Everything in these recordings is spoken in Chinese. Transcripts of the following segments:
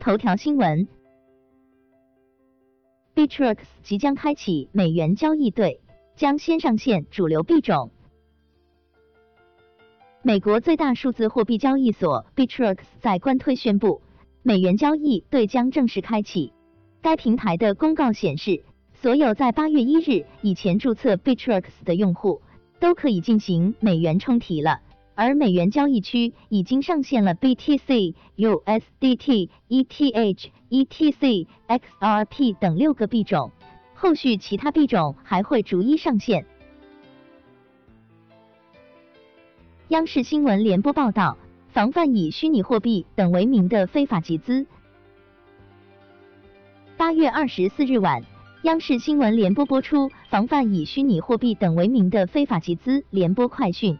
头条新闻：Bitrex 即将开启美元交易对，将先上线主流币种。美国最大数字货币交易所 Bitrex 在官推宣布，美元交易对将正式开启。该平台的公告显示，所有在八月一日以前注册 Bitrex 的用户都可以进行美元冲提了。而美元交易区已经上线了 BTC、USDT、ETH、ETC、XRP 等六个币种，后续其他币种还会逐一上线。央视新闻联播报道，防范以虚拟货币等为名的非法集资。八月二十四日晚，央视新闻联播播出防范以虚拟货币等为名的非法集资联播快讯。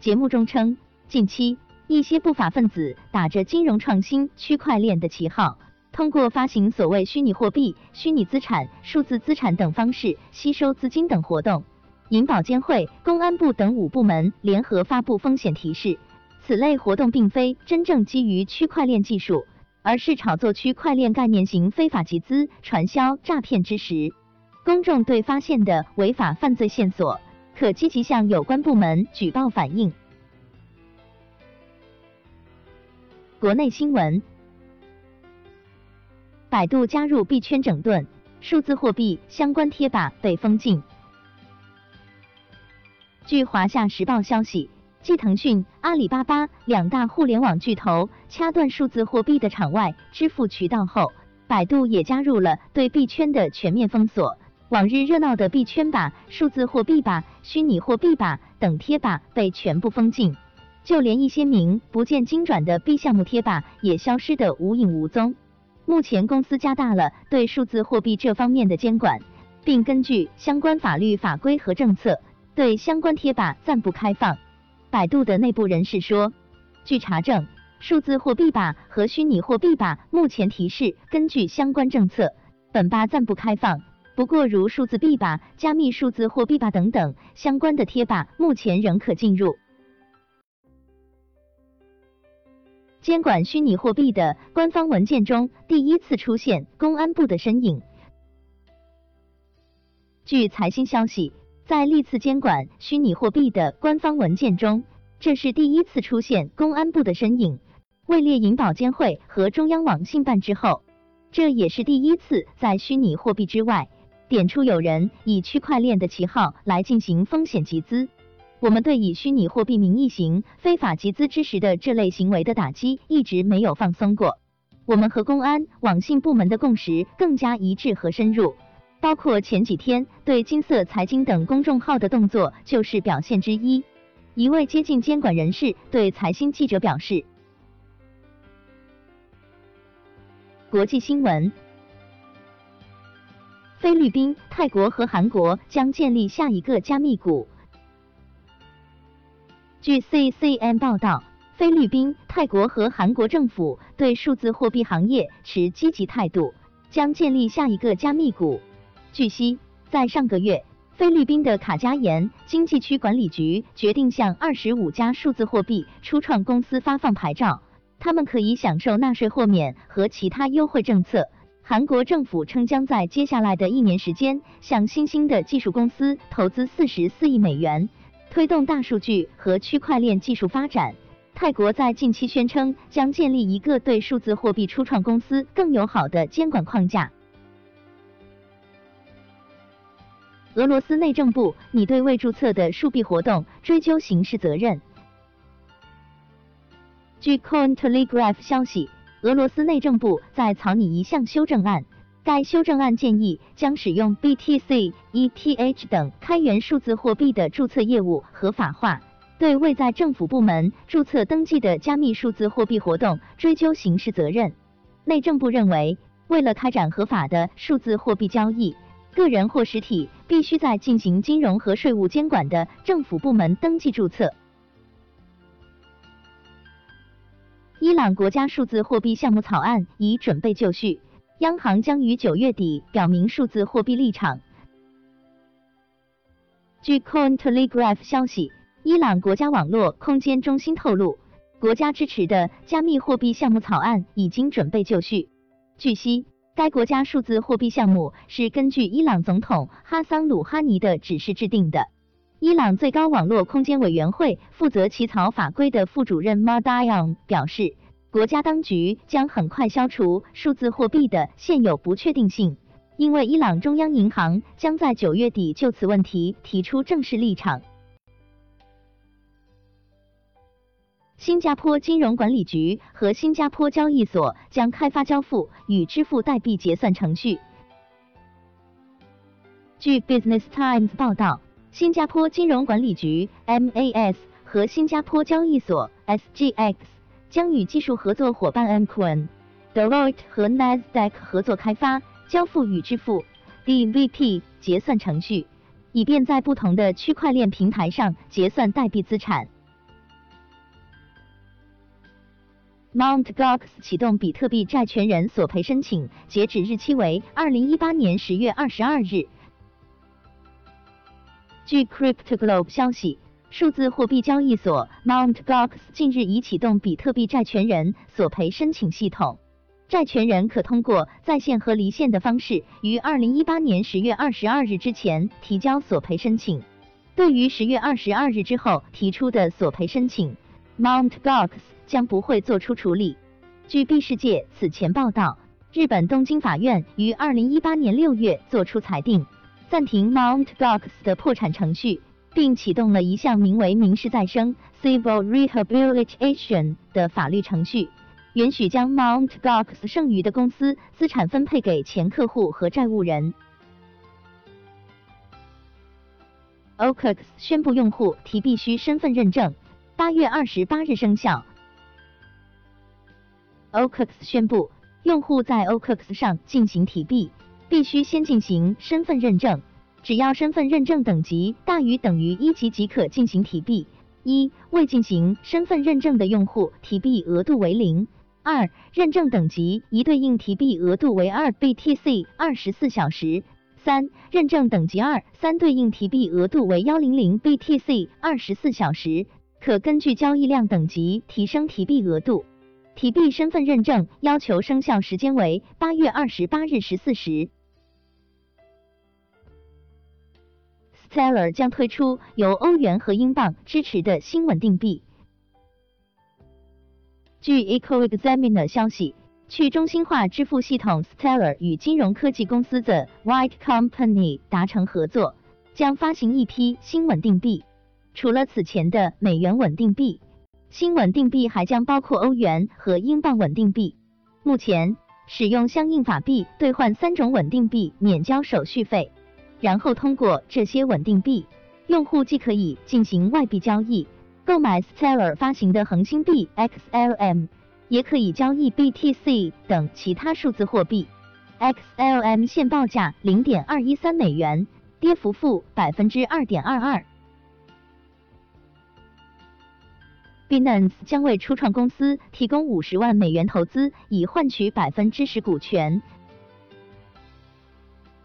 节目中称，近期一些不法分子打着金融创新、区块链的旗号，通过发行所谓虚拟货币、虚拟资产、数字资产等方式吸收资金等活动。银保监会、公安部等五部门联合发布风险提示，此类活动并非真正基于区块链技术，而是炒作区块链概念型非法集资、传销、诈骗之时。公众对发现的违法犯罪线索，可积极向有关部门举报反映。国内新闻：百度加入币圈整顿，数字货币相关贴吧被封禁。据华夏时报消息，继腾讯、阿里巴巴两大互联网巨头掐断数字货币的场外支付渠道后，百度也加入了对币圈的全面封锁。往日热闹的币圈吧、数字货币吧、虚拟货币吧等贴吧被全部封禁，就连一些名不见经传的币项目贴吧也消失得无影无踪。目前公司加大了对数字货币这方面的监管，并根据相关法律法规和政策。对相关贴吧暂不开放。百度的内部人士说，据查证，数字货币吧和虚拟货币吧目前提示根据相关政策，本吧暂不开放。不过，如数字币吧、加密数字货币吧等等相关的贴吧，目前仍可进入。监管虚拟货币的官方文件中，第一次出现公安部的身影。据财新消息。在历次监管虚拟货币的官方文件中，这是第一次出现公安部的身影。位列银保监会和中央网信办之后，这也是第一次在虚拟货币之外点出有人以区块链的旗号来进行风险集资。我们对以虚拟货币名义行非法集资之时的这类行为的打击一直没有放松过。我们和公安、网信部门的共识更加一致和深入。包括前几天对金色财经等公众号的动作，就是表现之一。一位接近监管人士对财新记者表示。国际新闻：菲律宾、泰国和韩国将建立下一个加密股。据 CCM 报道，菲律宾、泰国和韩国政府对数字货币行业持积极态度，将建立下一个加密股。据悉，在上个月，菲律宾的卡加延经济区管理局决定向二十五家数字货币初创公司发放牌照，他们可以享受纳税豁免和其他优惠政策。韩国政府称将在接下来的一年时间向新兴的技术公司投资四十四亿美元，推动大数据和区块链技术发展。泰国在近期宣称将建立一个对数字货币初创公司更友好的监管框架。俄罗斯内政部拟对未注册的数币活动追究刑事责任。据 Cointelegraph 消息，俄罗斯内政部在草拟一项修正案，该修正案建议将使用 BTC、ETH 等开源数字货币的注册业务合法化，对未在政府部门注册登记的加密数字货币活动追究刑事责任。内政部认为，为了开展合法的数字货币交易。个人或实体必须在进行金融和税务监管的政府部门登记注册。伊朗国家数字货币项目草案已准备就绪，央行将于九月底表明数字货币立场。据 Cointelegraph 消息，伊朗国家网络空间中心透露，国家支持的加密货币项目草案已经准备就绪。据悉，该国家数字货币项目是根据伊朗总统哈桑鲁哈尼的指示制定的。伊朗最高网络空间委员会负责起草法规的副主任 Mardian 表示，国家当局将很快消除数字货币的现有不确定性，因为伊朗中央银行将在九月底就此问题提出正式立场。新加坡金融管理局和新加坡交易所将开发交付与支付代币结算程序。据 Business Times 报道。新加坡金融管理局 MAS 和新加坡交易所 SGX 将与技术合作伙伴 m q u n Deloitte 和 Nasdaq 合作开发交付与支付 DVP 结算程序，以便在不同的区块链平台上结算代币资产。Mount Gox 启动比特币债权人索赔申请，截止日期为二零一八年十月二十二日。据 CryptoGlobe 消息，数字货币交易所 Mount Gox 近日已启动比特币债权人索赔申请系统。债权人可通过在线和离线的方式，于二零一八年十月二十二日之前提交索赔申请。对于十月二十二日之后提出的索赔申请，Mount Gox 将不会做出处理。据 B 世界此前报道，日本东京法院于二零一八年六月作出裁定。暂停 Mount Gox 的破产程序，并启动了一项名为“民事再生 （Civil Rehabilitation）” 的法律程序，允许将 Mount Gox 剩余的公司资产分配给前客户和债务人。OKX 宣布用户提必须身份认证，八月二十八日生效。OKX 宣布，用户在 OKX 上进行提币。必须先进行身份认证，只要身份认证等级大于等于一级即可进行提币。一、未进行身份认证的用户，提币额度为零。二、认证等级一对应提币额度为二 BTC 二十四小时。三、认证等级二三对应提币额度为幺零零 BTC 二十四小时，可根据交易量等级提升提币额度。提币身份认证要求生效时间为八月二十八日十四时。Stellar 将推出由欧元和英镑支持的新稳定币。据 EcoExaminer 消息，去中心化支付系统 Stellar 与金融科技公司的 White Company 达成合作，将发行一批新稳定币。除了此前的美元稳定币，新稳定币还将包括欧元和英镑稳定币。目前，使用相应法币兑换三种稳定币免交手续费。然后通过这些稳定币，用户既可以进行外币交易，购买 Stellar 发行的恒星币 XLM，也可以交易 BTC 等其他数字货币。XLM 现报价零点二一三美元，跌幅负百分之二点二二。Binance 将为初创公司提供五十万美元投资，以换取百分之十股权。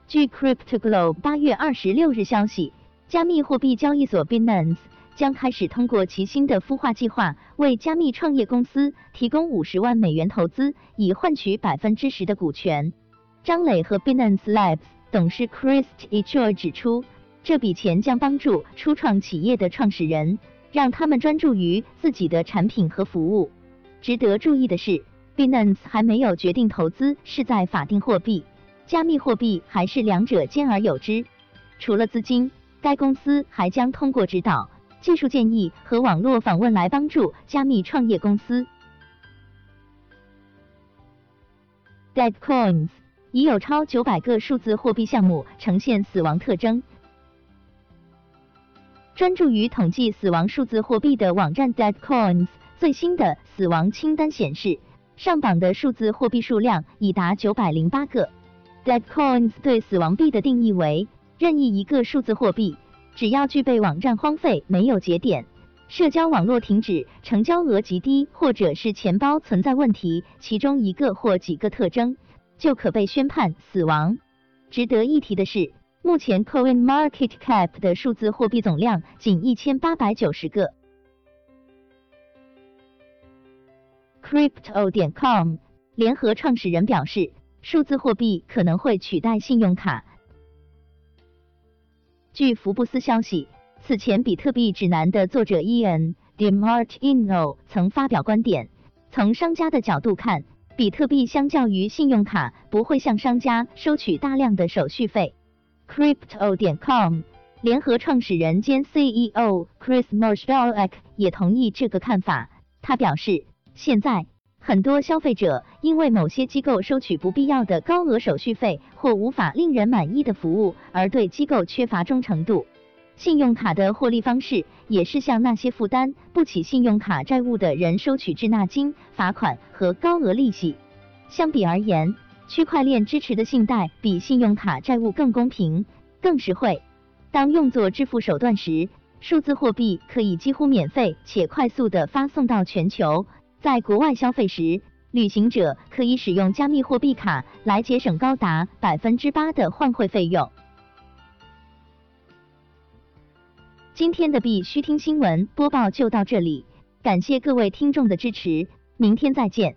据 CryptoGlobe 八月二十六日消息，加密货币交易所 Binance 将开始通过其新的孵化计划，为加密创业公司提供五十万美元投资，以换取百分之十的股权。张磊和 Binance Labs 董事 Chris e c h o 指出，这笔钱将帮助初创企业的创始人，让他们专注于自己的产品和服务。值得注意的是，Binance 还没有决定投资是在法定货币。加密货币还是两者兼而有之。除了资金，该公司还将通过指导、技术建议和网络访问来帮助加密创业公司。Dead Coins 已有超九百个数字货币项目呈现死亡特征。专注于统计死亡数字货币的网站 Dead Coins 最新的死亡清单显示，上榜的数字货币数量已达九百零八个。Dead Coins 对死亡币的定义为任意一个数字货币，只要具备网站荒废、没有节点、社交网络停止、成交额极低，或者是钱包存在问题其中一个或几个特征，就可被宣判死亡。值得一提的是，目前 Coin Market Cap 的数字货币总量仅一千八百九十个。Crypto 点 com 联合创始人表示。数字货币可能会取代信用卡。据福布斯消息，此前比特币指南的作者 Ian DeMartino 曾发表观点：从商家的角度看，比特币相较于信用卡不会向商家收取大量的手续费。Crypto 点 com 联合创始人兼 CEO Chris Marshall 也同意这个看法。他表示，现在很多消费者因为某些机构收取不必要的高额手续费或无法令人满意的服务，而对机构缺乏忠诚度。信用卡的获利方式也是向那些负担不起信用卡债务的人收取滞纳金、罚款和高额利息。相比而言，区块链支持的信贷比信用卡债务更公平、更实惠。当用作支付手段时，数字货币可以几乎免费且快速地发送到全球。在国外消费时，旅行者可以使用加密货币卡来节省高达百分之八的换汇费用。今天的必须听新闻播报就到这里，感谢各位听众的支持，明天再见。